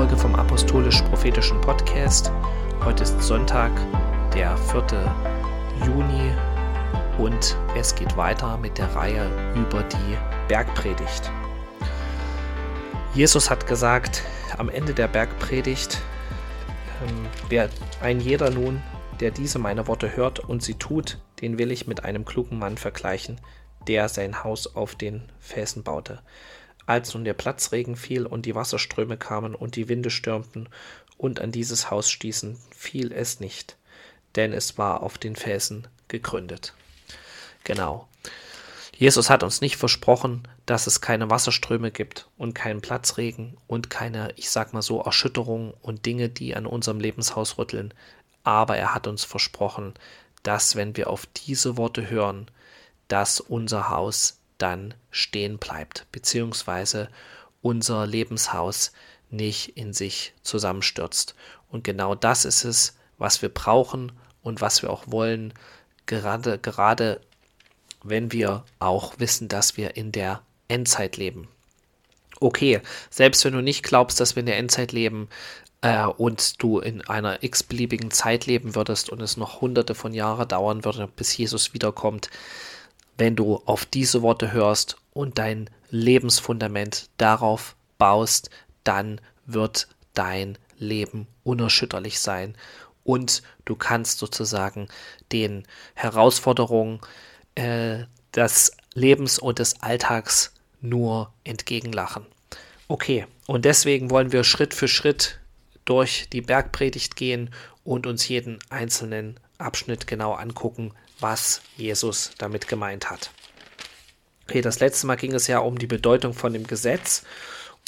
Folge vom Apostolisch-Prophetischen Podcast. Heute ist Sonntag, der 4. Juni und es geht weiter mit der Reihe über die Bergpredigt. Jesus hat gesagt am Ende der Bergpredigt, ähm, wer ein jeder nun, der diese meine Worte hört und sie tut, den will ich mit einem klugen Mann vergleichen, der sein Haus auf den Felsen baute. Als nun der Platzregen fiel und die Wasserströme kamen und die Winde stürmten und an dieses Haus stießen, fiel es nicht, denn es war auf den Felsen gegründet. Genau. Jesus hat uns nicht versprochen, dass es keine Wasserströme gibt und keinen Platzregen und keine, ich sag mal so, Erschütterungen und Dinge, die an unserem Lebenshaus rütteln. Aber er hat uns versprochen, dass wenn wir auf diese Worte hören, dass unser Haus dann stehen bleibt, beziehungsweise unser Lebenshaus nicht in sich zusammenstürzt. Und genau das ist es, was wir brauchen und was wir auch wollen, gerade, gerade wenn wir auch wissen, dass wir in der Endzeit leben. Okay, selbst wenn du nicht glaubst, dass wir in der Endzeit leben äh, und du in einer x-beliebigen Zeit leben würdest und es noch hunderte von Jahren dauern würde, bis Jesus wiederkommt, wenn du auf diese Worte hörst und dein Lebensfundament darauf baust, dann wird dein Leben unerschütterlich sein und du kannst sozusagen den Herausforderungen äh, des Lebens und des Alltags nur entgegenlachen. Okay, und deswegen wollen wir Schritt für Schritt durch die Bergpredigt gehen und uns jeden einzelnen Abschnitt genau angucken, was Jesus damit gemeint hat. Okay, das letzte Mal ging es ja um die Bedeutung von dem Gesetz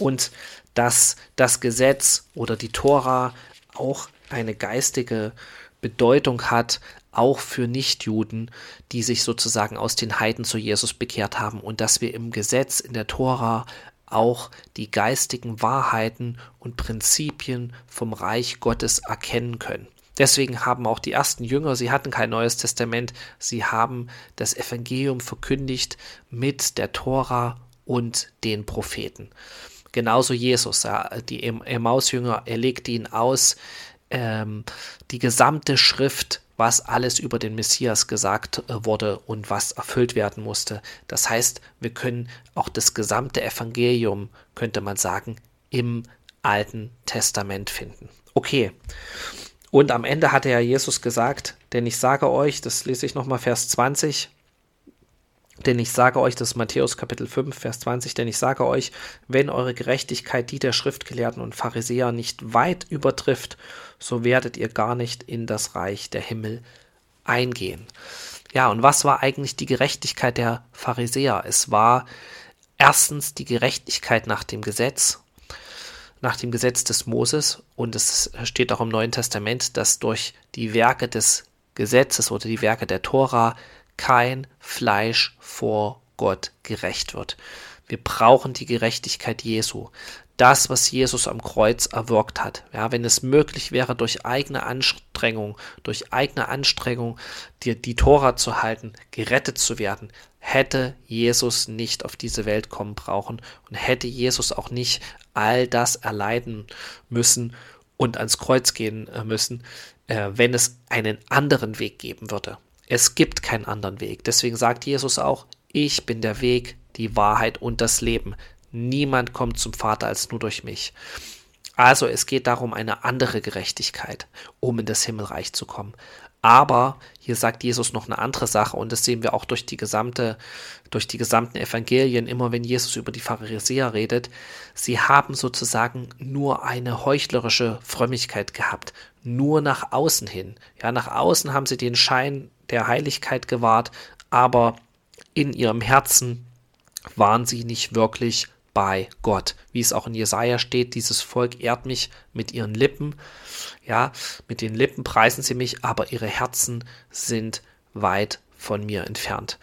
und dass das Gesetz oder die Tora auch eine geistige Bedeutung hat, auch für Nichtjuden, die sich sozusagen aus den Heiden zu Jesus bekehrt haben und dass wir im Gesetz, in der Tora auch die geistigen Wahrheiten und Prinzipien vom Reich Gottes erkennen können. Deswegen haben auch die ersten Jünger, sie hatten kein neues Testament, sie haben das Evangelium verkündigt mit der Tora und den Propheten. Genauso Jesus, die Emmaus-Jünger, er legte ihn aus, ähm, die gesamte Schrift was alles über den Messias gesagt äh, wurde und was erfüllt werden musste. Das heißt, wir können auch das gesamte Evangelium, könnte man sagen, im Alten Testament finden. Okay. Und am Ende hatte ja Jesus gesagt, denn ich sage euch, das lese ich nochmal Vers 20, denn ich sage euch, das ist Matthäus Kapitel 5, Vers 20, denn ich sage euch, wenn eure Gerechtigkeit die der Schriftgelehrten und Pharisäer nicht weit übertrifft, so werdet ihr gar nicht in das Reich der Himmel eingehen. Ja, und was war eigentlich die Gerechtigkeit der Pharisäer? Es war erstens die Gerechtigkeit nach dem Gesetz, nach dem Gesetz des Moses, und es steht auch im Neuen Testament, dass durch die Werke des Gesetzes oder die Werke der Tora kein Fleisch vor Gott gerecht wird. Wir brauchen die Gerechtigkeit Jesu. Das, was Jesus am Kreuz erwirkt hat. Ja, wenn es möglich wäre, durch eigene Anstrengung, durch eigene Anstrengung, die, die Tora zu halten, gerettet zu werden, hätte Jesus nicht auf diese Welt kommen brauchen und hätte Jesus auch nicht all das erleiden müssen und ans Kreuz gehen äh, müssen, äh, wenn es einen anderen Weg geben würde. Es gibt keinen anderen Weg. Deswegen sagt Jesus auch, ich bin der Weg, die Wahrheit und das Leben. Niemand kommt zum Vater als nur durch mich. Also es geht darum, eine andere Gerechtigkeit, um in das Himmelreich zu kommen. Aber hier sagt Jesus noch eine andere Sache und das sehen wir auch durch die gesamte, durch die gesamten Evangelien, immer wenn Jesus über die Pharisäer redet. Sie haben sozusagen nur eine heuchlerische Frömmigkeit gehabt, nur nach außen hin. Ja, nach außen haben sie den Schein der Heiligkeit gewahrt, aber in ihrem Herzen waren sie nicht wirklich bei Gott. Wie es auch in Jesaja steht, dieses Volk ehrt mich mit ihren Lippen. Ja, mit den Lippen preisen sie mich, aber ihre Herzen sind weit von mir entfernt.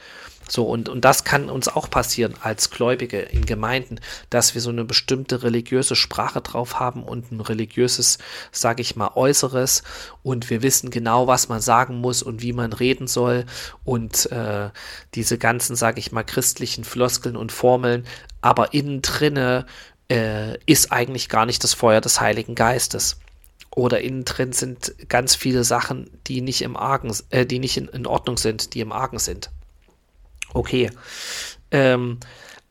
So, und, und das kann uns auch passieren als Gläubige in Gemeinden, dass wir so eine bestimmte religiöse Sprache drauf haben und ein religiöses, sage ich mal, Äußeres. Und wir wissen genau, was man sagen muss und wie man reden soll. Und äh, diese ganzen, sage ich mal, christlichen Floskeln und Formeln, aber innen drinne äh, ist eigentlich gar nicht das Feuer des Heiligen Geistes oder innen drin sind ganz viele Sachen, die nicht im Argen, äh, die nicht in, in Ordnung sind, die im Argen sind. Okay. Ähm,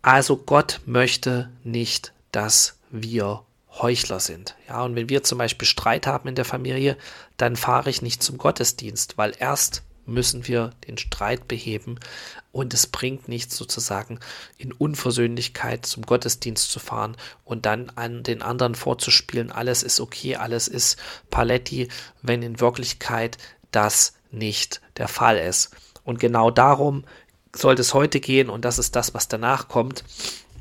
also Gott möchte nicht, dass wir Heuchler sind. Ja, und wenn wir zum Beispiel Streit haben in der Familie, dann fahre ich nicht zum Gottesdienst, weil erst müssen wir den Streit beheben und es bringt nichts sozusagen in Unversöhnlichkeit zum Gottesdienst zu fahren und dann an den anderen vorzuspielen, alles ist okay, alles ist Paletti, wenn in Wirklichkeit das nicht der Fall ist. Und genau darum sollte es heute gehen und das ist das, was danach kommt.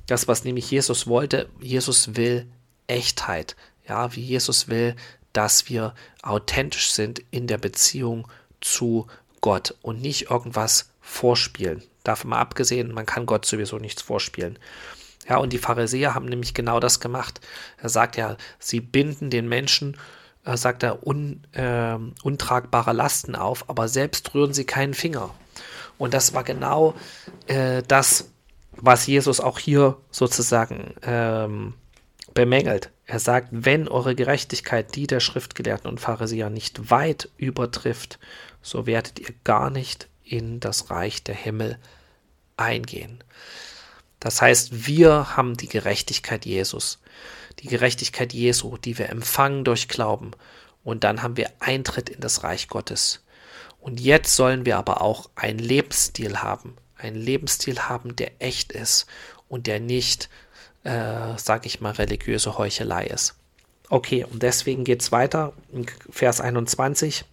Das, was nämlich Jesus wollte. Jesus will Echtheit. Ja, wie Jesus will, dass wir authentisch sind in der Beziehung zu Gott und nicht irgendwas vorspielen. Davon mal abgesehen, man kann Gott sowieso nichts vorspielen. Ja, und die Pharisäer haben nämlich genau das gemacht. Er sagt ja, sie binden den Menschen, äh, sagt er, un, äh, untragbare Lasten auf, aber selbst rühren sie keinen Finger. Und das war genau äh, das, was Jesus auch hier sozusagen ähm, bemängelt. Er sagt, wenn eure Gerechtigkeit die der Schriftgelehrten und Pharisäer nicht weit übertrifft, so werdet ihr gar nicht in das Reich der Himmel eingehen. Das heißt, wir haben die Gerechtigkeit Jesus, die Gerechtigkeit Jesu, die wir empfangen durch Glauben, und dann haben wir Eintritt in das Reich Gottes. Und jetzt sollen wir aber auch einen Lebensstil haben, einen Lebensstil haben, der echt ist und der nicht, äh, sag ich mal, religiöse Heuchelei ist. Okay, und deswegen geht es weiter in Vers 21.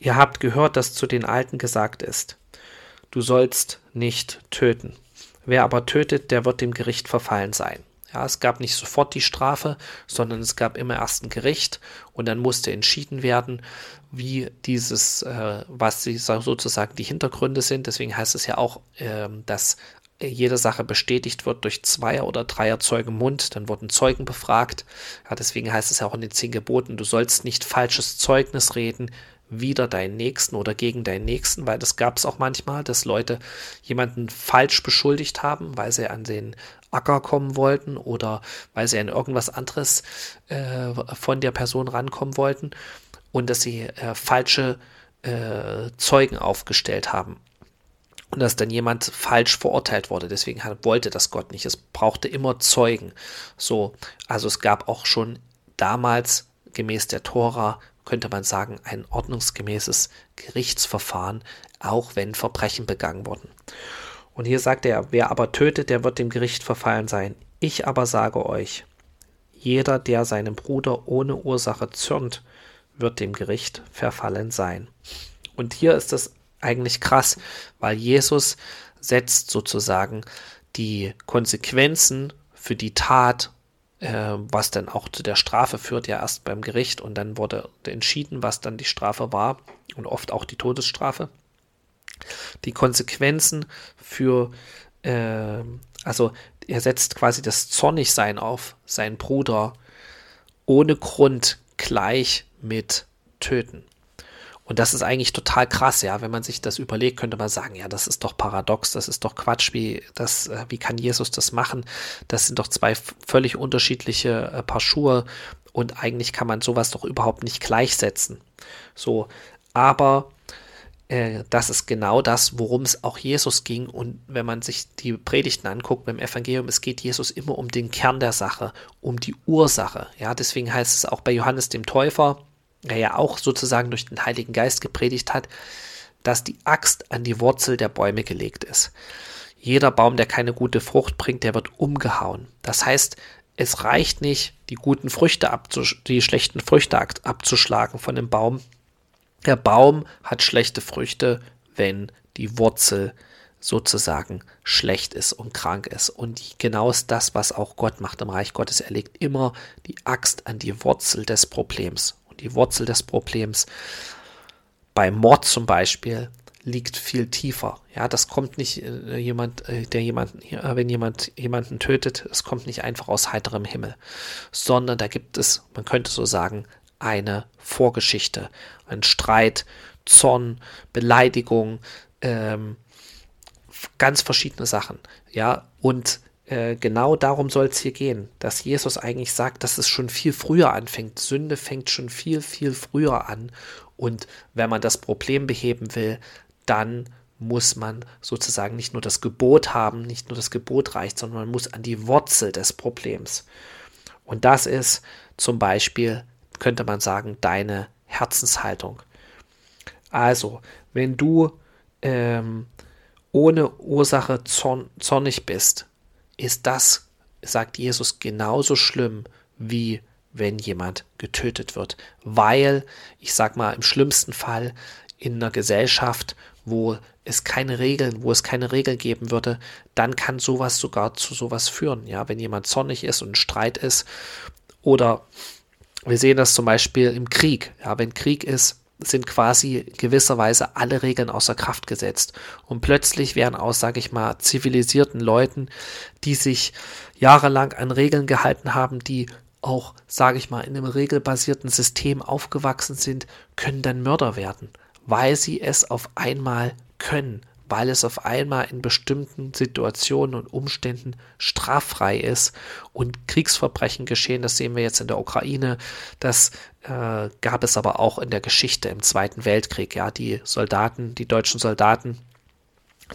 Ihr habt gehört, dass zu den Alten gesagt ist, du sollst nicht töten. Wer aber tötet, der wird dem Gericht verfallen sein. Ja, es gab nicht sofort die Strafe, sondern es gab immer erst ein Gericht und dann musste entschieden werden, wie dieses, äh, was die, sozusagen die Hintergründe sind. Deswegen heißt es ja auch, äh, dass jede Sache bestätigt wird durch Zweier- oder Dreier Zeugen Mund, dann wurden Zeugen befragt. Ja, deswegen heißt es ja auch in den zehn Geboten, du sollst nicht falsches Zeugnis reden, wider deinen Nächsten oder gegen deinen Nächsten, weil das gab es auch manchmal, dass Leute jemanden falsch beschuldigt haben, weil sie an den Acker kommen wollten oder weil sie an irgendwas anderes äh, von der Person rankommen wollten und dass sie äh, falsche äh, Zeugen aufgestellt haben und dass dann jemand falsch verurteilt wurde. Deswegen hat, wollte das Gott nicht. Es brauchte immer Zeugen. So, also es gab auch schon damals gemäß der Tora könnte man sagen, ein ordnungsgemäßes Gerichtsverfahren, auch wenn Verbrechen begangen wurden. Und hier sagt er, wer aber tötet, der wird dem Gericht verfallen sein. Ich aber sage euch, jeder, der seinem Bruder ohne Ursache zürnt, wird dem Gericht verfallen sein. Und hier ist es eigentlich krass, weil Jesus setzt sozusagen die Konsequenzen für die Tat äh, was dann auch zu der Strafe führt, ja erst beim Gericht und dann wurde entschieden, was dann die Strafe war und oft auch die Todesstrafe. Die Konsequenzen für, äh, also er setzt quasi das Zornigsein auf seinen Bruder ohne Grund gleich mit Töten. Und das ist eigentlich total krass, ja. Wenn man sich das überlegt, könnte man sagen, ja, das ist doch paradox, das ist doch Quatsch, wie, das, äh, wie kann Jesus das machen? Das sind doch zwei völlig unterschiedliche äh, Paar Schuhe und eigentlich kann man sowas doch überhaupt nicht gleichsetzen. So, aber äh, das ist genau das, worum es auch Jesus ging. Und wenn man sich die Predigten anguckt beim Evangelium, es geht Jesus immer um den Kern der Sache, um die Ursache. Ja, deswegen heißt es auch bei Johannes dem Täufer, er ja auch sozusagen durch den Heiligen Geist gepredigt hat, dass die Axt an die Wurzel der Bäume gelegt ist. Jeder Baum, der keine gute Frucht bringt, der wird umgehauen. Das heißt, es reicht nicht, die guten Früchte die schlechten Früchte abzuschlagen von dem Baum. Der Baum hat schlechte Früchte, wenn die Wurzel sozusagen schlecht ist und krank ist. Und genau ist das, was auch Gott macht im Reich Gottes. Er legt immer die Axt an die Wurzel des Problems die Wurzel des Problems. Bei Mord zum Beispiel liegt viel tiefer. Ja, das kommt nicht äh, jemand, äh, der jemanden, äh, wenn jemand jemanden tötet, es kommt nicht einfach aus heiterem Himmel, sondern da gibt es, man könnte so sagen, eine Vorgeschichte, ein Streit, Zorn, Beleidigung, ähm, ganz verschiedene Sachen. Ja, und äh, genau darum soll es hier gehen, dass Jesus eigentlich sagt, dass es schon viel früher anfängt. Sünde fängt schon viel, viel früher an. Und wenn man das Problem beheben will, dann muss man sozusagen nicht nur das Gebot haben, nicht nur das Gebot reicht, sondern man muss an die Wurzel des Problems. Und das ist zum Beispiel, könnte man sagen, deine Herzenshaltung. Also, wenn du ähm, ohne Ursache zorn, zornig bist, ist das, sagt Jesus, genauso schlimm wie wenn jemand getötet wird. Weil, ich sag mal, im schlimmsten Fall in einer Gesellschaft, wo es keine Regeln, wo es keine Regeln geben würde, dann kann sowas sogar zu sowas führen. Ja, wenn jemand zornig ist und Streit ist oder wir sehen das zum Beispiel im Krieg. Ja, wenn Krieg ist, sind quasi gewisserweise alle Regeln außer Kraft gesetzt. Und plötzlich werden aus, sage ich mal, zivilisierten Leuten, die sich jahrelang an Regeln gehalten haben, die auch, sage ich mal, in einem regelbasierten System aufgewachsen sind, können dann Mörder werden, weil sie es auf einmal können weil es auf einmal in bestimmten Situationen und Umständen straffrei ist und Kriegsverbrechen geschehen. Das sehen wir jetzt in der Ukraine. Das äh, gab es aber auch in der Geschichte im Zweiten Weltkrieg. Ja, die Soldaten, die deutschen Soldaten,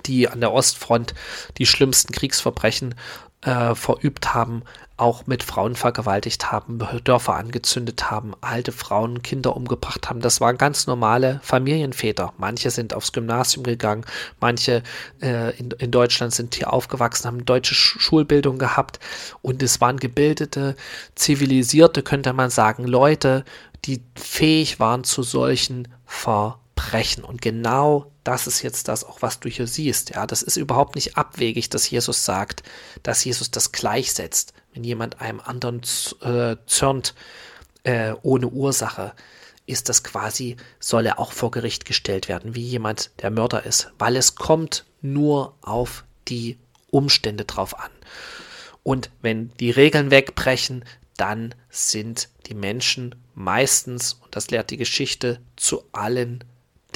die an der Ostfront die schlimmsten Kriegsverbrechen äh, verübt haben, auch mit Frauen vergewaltigt haben, Dörfer angezündet haben, alte Frauen, Kinder umgebracht haben. Das waren ganz normale Familienväter. Manche sind aufs Gymnasium gegangen, manche äh, in, in Deutschland sind hier aufgewachsen, haben deutsche Schulbildung gehabt und es waren gebildete, zivilisierte, könnte man sagen, Leute, die fähig waren zu solchen Verbrechen. Und genau das ist jetzt das auch, was du hier siehst. Ja, das ist überhaupt nicht abwegig, dass Jesus sagt, dass Jesus das gleichsetzt. Wenn jemand einem anderen äh, zürnt äh, ohne Ursache, ist das quasi, soll er auch vor Gericht gestellt werden, wie jemand, der Mörder ist, weil es kommt nur auf die Umstände drauf an. Und wenn die Regeln wegbrechen, dann sind die Menschen meistens, und das lehrt die Geschichte, zu allen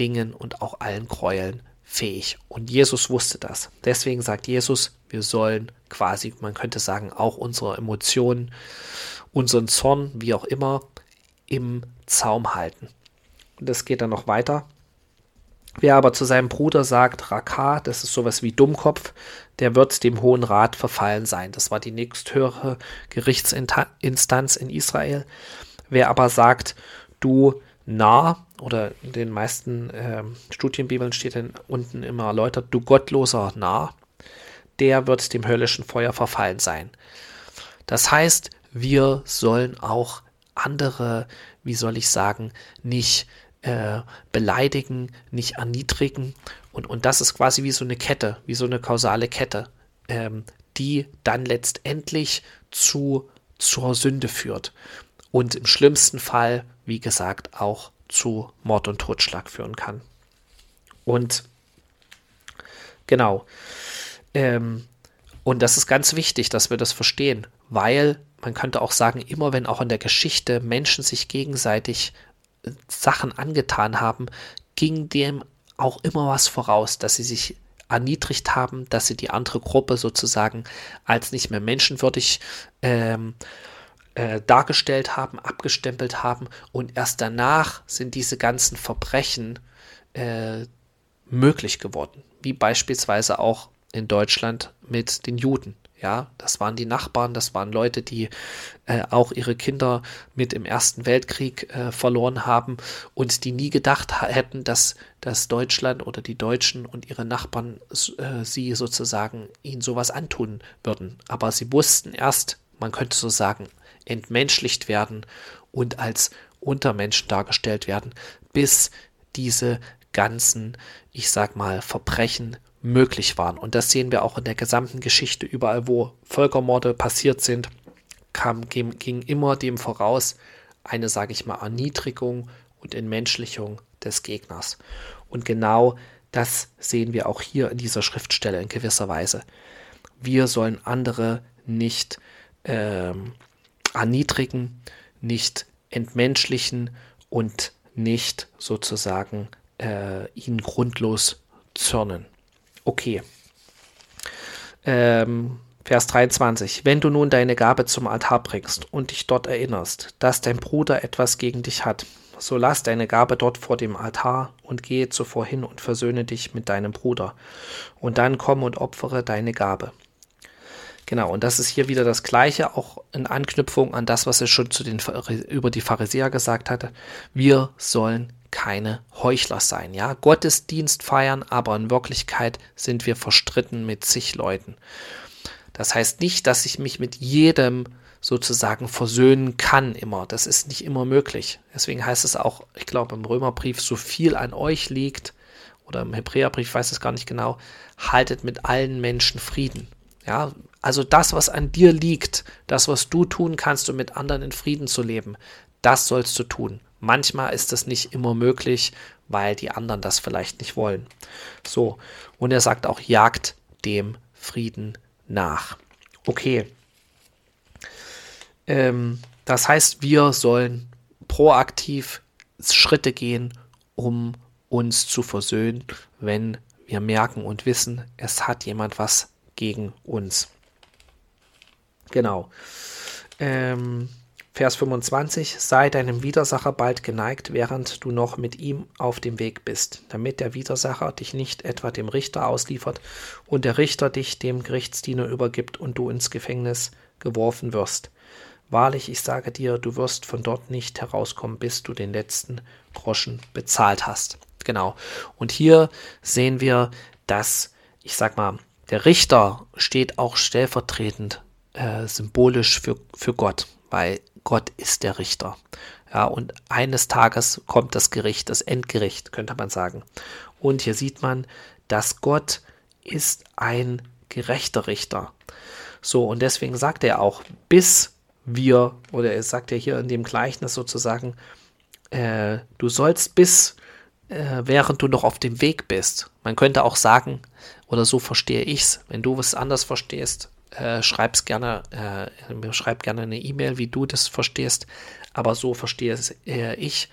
Dingen und auch allen Gräueln fähig. Und Jesus wusste das. Deswegen sagt Jesus, wir sollen quasi, man könnte sagen, auch unsere Emotionen, unseren Zorn, wie auch immer, im Zaum halten. Und das geht dann noch weiter. Wer aber zu seinem Bruder sagt, Raka, das ist sowas wie Dummkopf, der wird dem Hohen Rat verfallen sein. Das war die nächsthöhere Gerichtsinstanz in Israel. Wer aber sagt, du nah oder in den meisten äh, Studienbibeln steht dann unten immer erläutert, du gottloser nah, der wird dem höllischen Feuer verfallen sein. Das heißt, wir sollen auch andere, wie soll ich sagen, nicht äh, beleidigen, nicht erniedrigen. Und, und das ist quasi wie so eine Kette, wie so eine kausale Kette, ähm, die dann letztendlich zu, zur Sünde führt. Und im schlimmsten Fall wie gesagt, auch zu Mord und Totschlag führen kann. Und genau. Ähm, und das ist ganz wichtig, dass wir das verstehen, weil man könnte auch sagen, immer wenn auch in der Geschichte Menschen sich gegenseitig äh, Sachen angetan haben, ging dem auch immer was voraus, dass sie sich erniedrigt haben, dass sie die andere Gruppe sozusagen als nicht mehr menschenwürdig ähm, äh, dargestellt haben, abgestempelt haben und erst danach sind diese ganzen Verbrechen äh, möglich geworden, wie beispielsweise auch in Deutschland mit den Juden. Ja, das waren die Nachbarn, das waren Leute, die äh, auch ihre Kinder mit im Ersten Weltkrieg äh, verloren haben und die nie gedacht hätten, dass, dass Deutschland oder die Deutschen und ihre Nachbarn äh, sie sozusagen ihnen sowas antun würden. Aber sie wussten erst, man könnte so sagen, entmenschlicht werden und als Untermenschen dargestellt werden, bis diese ganzen, ich sag mal, Verbrechen möglich waren. Und das sehen wir auch in der gesamten Geschichte. Überall, wo Völkermorde passiert sind, kam, ging, ging immer dem voraus eine, sage ich mal, Erniedrigung und Entmenschlichung des Gegners. Und genau das sehen wir auch hier in dieser Schriftstelle in gewisser Weise. Wir sollen andere nicht ähm, erniedrigen, nicht entmenschlichen und nicht sozusagen äh, ihnen grundlos zürnen. Okay. Ähm, Vers 23. Wenn du nun deine Gabe zum Altar bringst und dich dort erinnerst, dass dein Bruder etwas gegen dich hat, so lass deine Gabe dort vor dem Altar und gehe zuvor hin und versöhne dich mit deinem Bruder. Und dann komm und opfere deine Gabe. Genau, und das ist hier wieder das Gleiche, auch in Anknüpfung an das, was er schon zu den, über die Pharisäer gesagt hatte. Wir sollen keine Heuchler sein, ja. Gottesdienst feiern, aber in Wirklichkeit sind wir verstritten mit zig Leuten. Das heißt nicht, dass ich mich mit jedem sozusagen versöhnen kann immer. Das ist nicht immer möglich. Deswegen heißt es auch, ich glaube im Römerbrief, so viel an euch liegt, oder im Hebräerbrief weiß es gar nicht genau, haltet mit allen Menschen Frieden. Ja, also das, was an dir liegt, das, was du tun kannst, um mit anderen in Frieden zu leben, das sollst du tun. Manchmal ist das nicht immer möglich, weil die anderen das vielleicht nicht wollen. So, und er sagt auch, jagt dem Frieden nach. Okay. Ähm, das heißt, wir sollen proaktiv Schritte gehen, um uns zu versöhnen, wenn wir merken und wissen, es hat jemand was gegen uns. Genau. Ähm, Vers 25, sei deinem Widersacher bald geneigt, während du noch mit ihm auf dem Weg bist, damit der Widersacher dich nicht etwa dem Richter ausliefert und der Richter dich dem Gerichtsdiener übergibt und du ins Gefängnis geworfen wirst. Wahrlich, ich sage dir, du wirst von dort nicht herauskommen, bis du den letzten Groschen bezahlt hast. Genau. Und hier sehen wir, dass, ich sag mal, der Richter steht auch stellvertretend äh, symbolisch für, für Gott, weil Gott ist der Richter. Ja, und eines Tages kommt das Gericht, das Endgericht, könnte man sagen. Und hier sieht man, dass Gott ist ein gerechter Richter. So, und deswegen sagt er auch, bis wir, oder er sagt ja hier in dem Gleichnis sozusagen, äh, du sollst bis, äh, während du noch auf dem Weg bist. Man könnte auch sagen, oder so verstehe ich es, wenn du was anders verstehst, äh, schreib's gerne, äh, schreib gerne eine E-Mail, wie du das verstehst. Aber so verstehe es äh, ich,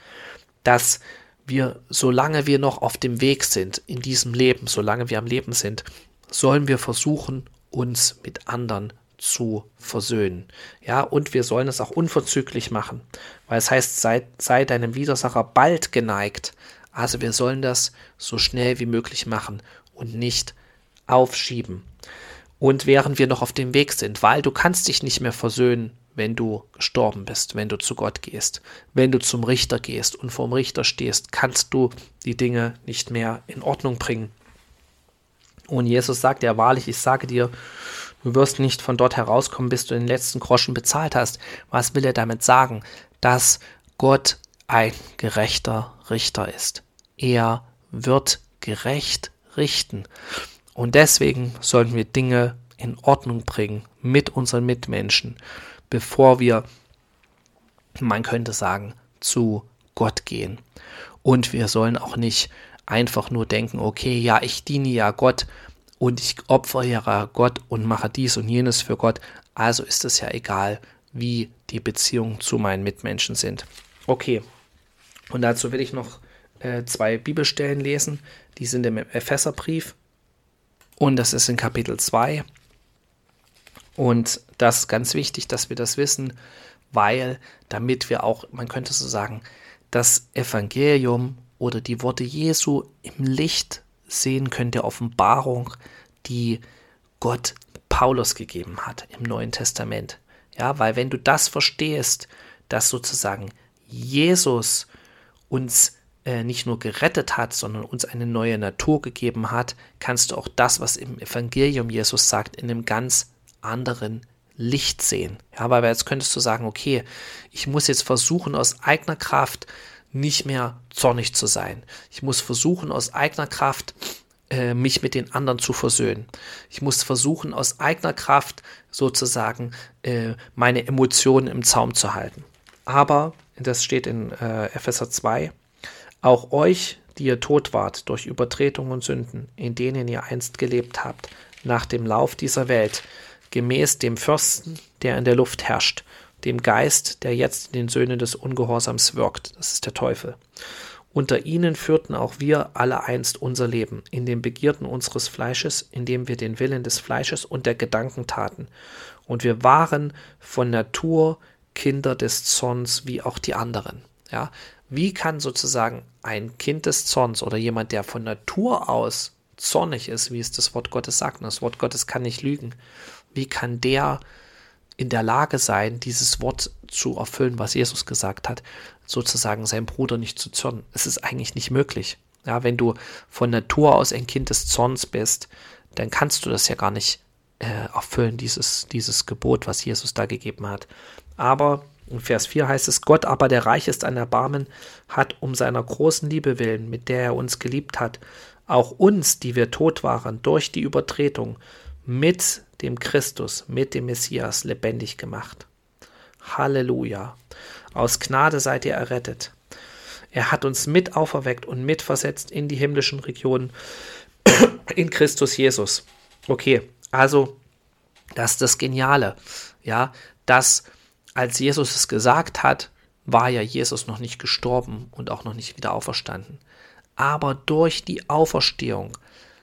dass wir, solange wir noch auf dem Weg sind in diesem Leben, solange wir am Leben sind, sollen wir versuchen, uns mit anderen zu versöhnen. Ja, und wir sollen es auch unverzüglich machen, weil es heißt, sei, sei deinem Widersacher bald geneigt. Also wir sollen das so schnell wie möglich machen und nicht aufschieben und während wir noch auf dem Weg sind, weil du kannst dich nicht mehr versöhnen, wenn du gestorben bist, wenn du zu Gott gehst, wenn du zum Richter gehst und vorm Richter stehst, kannst du die Dinge nicht mehr in Ordnung bringen. Und Jesus sagt ja wahrlich, ich sage dir, du wirst nicht von dort herauskommen, bis du den letzten Groschen bezahlt hast. Was will er damit sagen? Dass Gott ein gerechter Richter ist. Er wird gerecht richten. Und deswegen sollten wir Dinge in Ordnung bringen mit unseren Mitmenschen, bevor wir, man könnte sagen, zu Gott gehen. Und wir sollen auch nicht einfach nur denken, okay, ja, ich diene ja Gott und ich opfere Gott und mache dies und jenes für Gott. Also ist es ja egal, wie die Beziehungen zu meinen Mitmenschen sind. Okay. Und dazu will ich noch äh, zwei Bibelstellen lesen. Die sind im Epheserbrief und das ist in Kapitel 2. Und das ist ganz wichtig, dass wir das wissen, weil damit wir auch, man könnte so sagen, das Evangelium oder die Worte Jesu im Licht sehen können der Offenbarung, die Gott Paulus gegeben hat im Neuen Testament. Ja, weil wenn du das verstehst, dass sozusagen Jesus uns äh, nicht nur gerettet hat, sondern uns eine neue Natur gegeben hat, kannst du auch das, was im Evangelium Jesus sagt, in einem ganz anderen Licht sehen. Ja, aber jetzt könntest du sagen, okay, ich muss jetzt versuchen, aus eigener Kraft nicht mehr zornig zu sein. Ich muss versuchen, aus eigener Kraft äh, mich mit den anderen zu versöhnen. Ich muss versuchen, aus eigener Kraft sozusagen äh, meine Emotionen im Zaum zu halten. Aber, das steht in äh, Epheser 2, auch euch, die ihr tot wart durch Übertretung und Sünden, in denen ihr einst gelebt habt, nach dem Lauf dieser Welt, gemäß dem Fürsten, der in der Luft herrscht, dem Geist, der jetzt in den Söhnen des Ungehorsams wirkt, das ist der Teufel. Unter ihnen führten auch wir alle einst unser Leben, in den Begierden unseres Fleisches, indem wir den Willen des Fleisches und der Gedanken taten. Und wir waren von Natur Kinder des Zorns wie auch die anderen. Ja, wie kann sozusagen ein Kind des Zorns oder jemand, der von Natur aus zornig ist, wie es das Wort Gottes sagt, und das Wort Gottes kann nicht lügen, wie kann der in der Lage sein, dieses Wort zu erfüllen, was Jesus gesagt hat, sozusagen seinem Bruder nicht zu zürnen. Es ist eigentlich nicht möglich. Ja, wenn du von Natur aus ein Kind des Zorns bist, dann kannst du das ja gar nicht äh, erfüllen, dieses, dieses Gebot, was Jesus da gegeben hat. Aber in Vers 4 heißt es, Gott aber, der reich ist an Erbarmen, hat um seiner großen Liebe willen, mit der er uns geliebt hat, auch uns, die wir tot waren, durch die Übertretung, mit dem Christus, mit dem Messias lebendig gemacht. Halleluja. Aus Gnade seid ihr errettet. Er hat uns mit auferweckt und mitversetzt in die himmlischen Regionen in Christus Jesus. Okay, also das ist das Geniale, ja, dass als Jesus es gesagt hat, war ja Jesus noch nicht gestorben und auch noch nicht wieder auferstanden. Aber durch die Auferstehung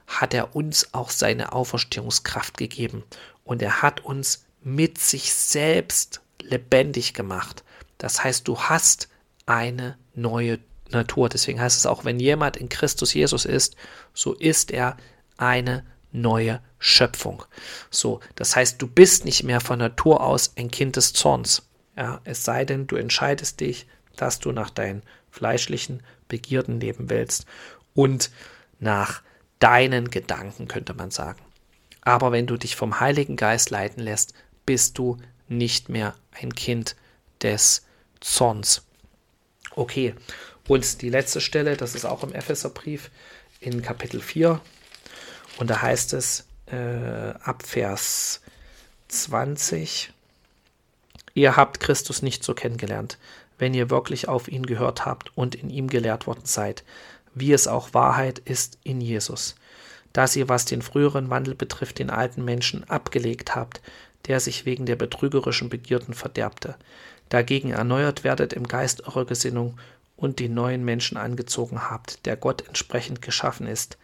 hat er uns auch seine Auferstehungskraft gegeben und er hat uns mit sich selbst lebendig gemacht. Das heißt, du hast eine neue Natur. Deswegen heißt es auch, wenn jemand in Christus Jesus ist, so ist er eine neue Schöpfung. So, das heißt, du bist nicht mehr von Natur aus ein Kind des Zorns. Ja, es sei denn, du entscheidest dich, dass du nach deinen fleischlichen Begierden leben willst und nach deinen Gedanken, könnte man sagen. Aber wenn du dich vom Heiligen Geist leiten lässt, bist du nicht mehr ein Kind des Zorns. Okay, und die letzte Stelle, das ist auch im Epheserbrief in Kapitel 4. Und da heißt es äh, ab Vers 20, ihr habt Christus nicht so kennengelernt, wenn ihr wirklich auf ihn gehört habt und in ihm gelehrt worden seid, wie es auch Wahrheit ist in Jesus, dass ihr, was den früheren Wandel betrifft, den alten Menschen abgelegt habt, der sich wegen der betrügerischen Begierden verderbte, dagegen erneuert werdet im Geist eurer Gesinnung und den neuen Menschen angezogen habt, der Gott entsprechend geschaffen ist,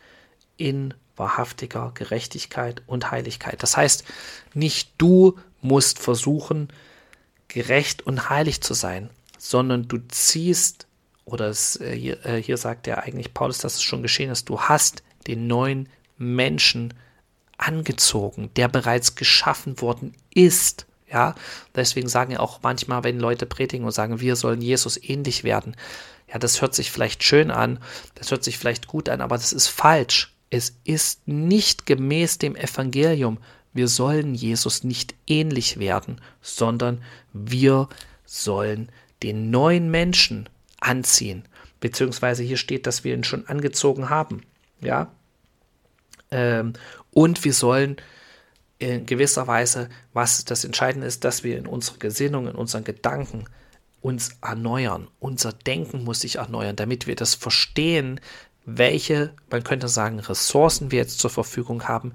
in wahrhaftiger Gerechtigkeit und Heiligkeit. Das heißt, nicht du musst versuchen, gerecht und heilig zu sein, sondern du ziehst oder es, äh, hier, äh, hier sagt ja eigentlich Paulus, dass es schon geschehen ist, du hast den neuen Menschen angezogen, der bereits geschaffen worden ist. Ja, deswegen sagen ja auch manchmal, wenn Leute predigen und sagen, wir sollen Jesus ähnlich werden, ja, das hört sich vielleicht schön an, das hört sich vielleicht gut an, aber das ist falsch. Es ist nicht gemäß dem Evangelium. Wir sollen Jesus nicht ähnlich werden, sondern wir sollen den neuen Menschen anziehen. Beziehungsweise hier steht, dass wir ihn schon angezogen haben. Ja. Ähm, und wir sollen in gewisser Weise, was das Entscheidende ist, dass wir in unserer Gesinnung, in unseren Gedanken uns erneuern. Unser Denken muss sich erneuern, damit wir das verstehen, welche, man könnte sagen, Ressourcen wir jetzt zur Verfügung haben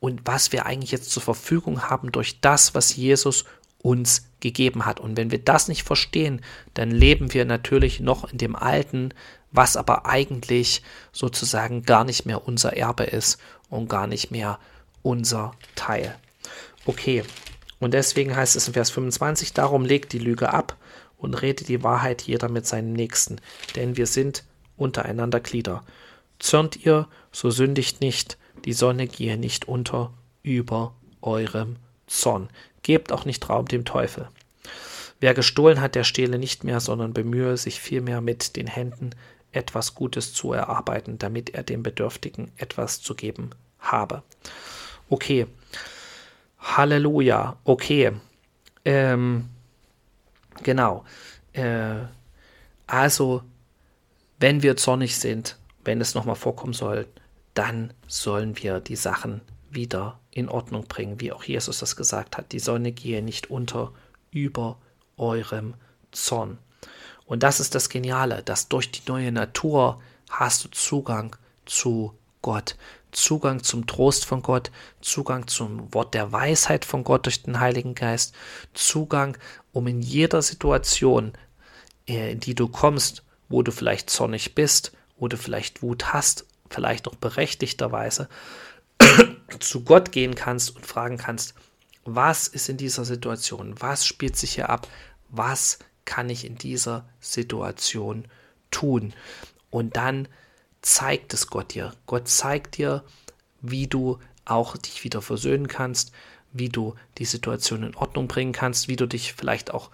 und was wir eigentlich jetzt zur Verfügung haben durch das, was Jesus uns gegeben hat. Und wenn wir das nicht verstehen, dann leben wir natürlich noch in dem Alten, was aber eigentlich sozusagen gar nicht mehr unser Erbe ist und gar nicht mehr unser Teil. Okay, und deswegen heißt es in Vers 25, darum legt die Lüge ab und redet die Wahrheit jeder mit seinem Nächsten, denn wir sind untereinander Glieder. Zürnt ihr, so sündigt nicht, die Sonne gehe nicht unter über eurem Zorn. Gebt auch nicht Raum dem Teufel. Wer gestohlen hat, der stehle nicht mehr, sondern bemühe sich vielmehr mit den Händen etwas Gutes zu erarbeiten, damit er dem Bedürftigen etwas zu geben habe. Okay. Halleluja. Okay. Ähm, genau. Äh, also, wenn wir zornig sind, wenn es nochmal vorkommen soll, dann sollen wir die Sachen wieder in Ordnung bringen, wie auch Jesus das gesagt hat. Die Sonne gehe nicht unter über eurem Zorn. Und das ist das Geniale, dass durch die neue Natur hast du Zugang zu Gott, Zugang zum Trost von Gott, Zugang zum Wort der Weisheit von Gott durch den Heiligen Geist, Zugang, um in jeder Situation, äh, in die du kommst, wo du vielleicht zornig bist, wo du vielleicht Wut hast, vielleicht auch berechtigterweise, zu Gott gehen kannst und fragen kannst, was ist in dieser Situation, was spielt sich hier ab, was kann ich in dieser Situation tun? Und dann zeigt es Gott dir. Gott zeigt dir, wie du auch dich wieder versöhnen kannst, wie du die Situation in Ordnung bringen kannst, wie du dich vielleicht auch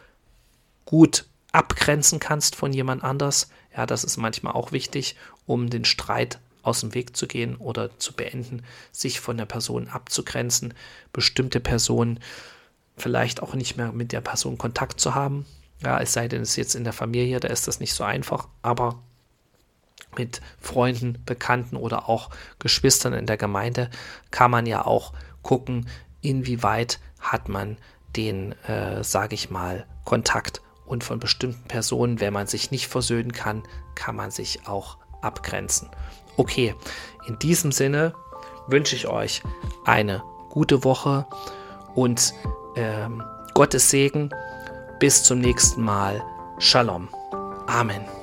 gut abgrenzen kannst von jemand anders. Ja, das ist manchmal auch wichtig, um den Streit aus dem Weg zu gehen oder zu beenden, sich von der Person abzugrenzen, bestimmte Personen vielleicht auch nicht mehr mit der Person Kontakt zu haben. Ja, es sei denn, es ist jetzt in der Familie, da ist das nicht so einfach, aber mit Freunden, Bekannten oder auch Geschwistern in der Gemeinde kann man ja auch gucken, inwieweit hat man den, äh, sage ich mal, Kontakt und von bestimmten Personen, wenn man sich nicht versöhnen kann, kann man sich auch abgrenzen. Okay, in diesem Sinne wünsche ich euch eine gute Woche und ähm, Gottes Segen. Bis zum nächsten Mal. Shalom. Amen.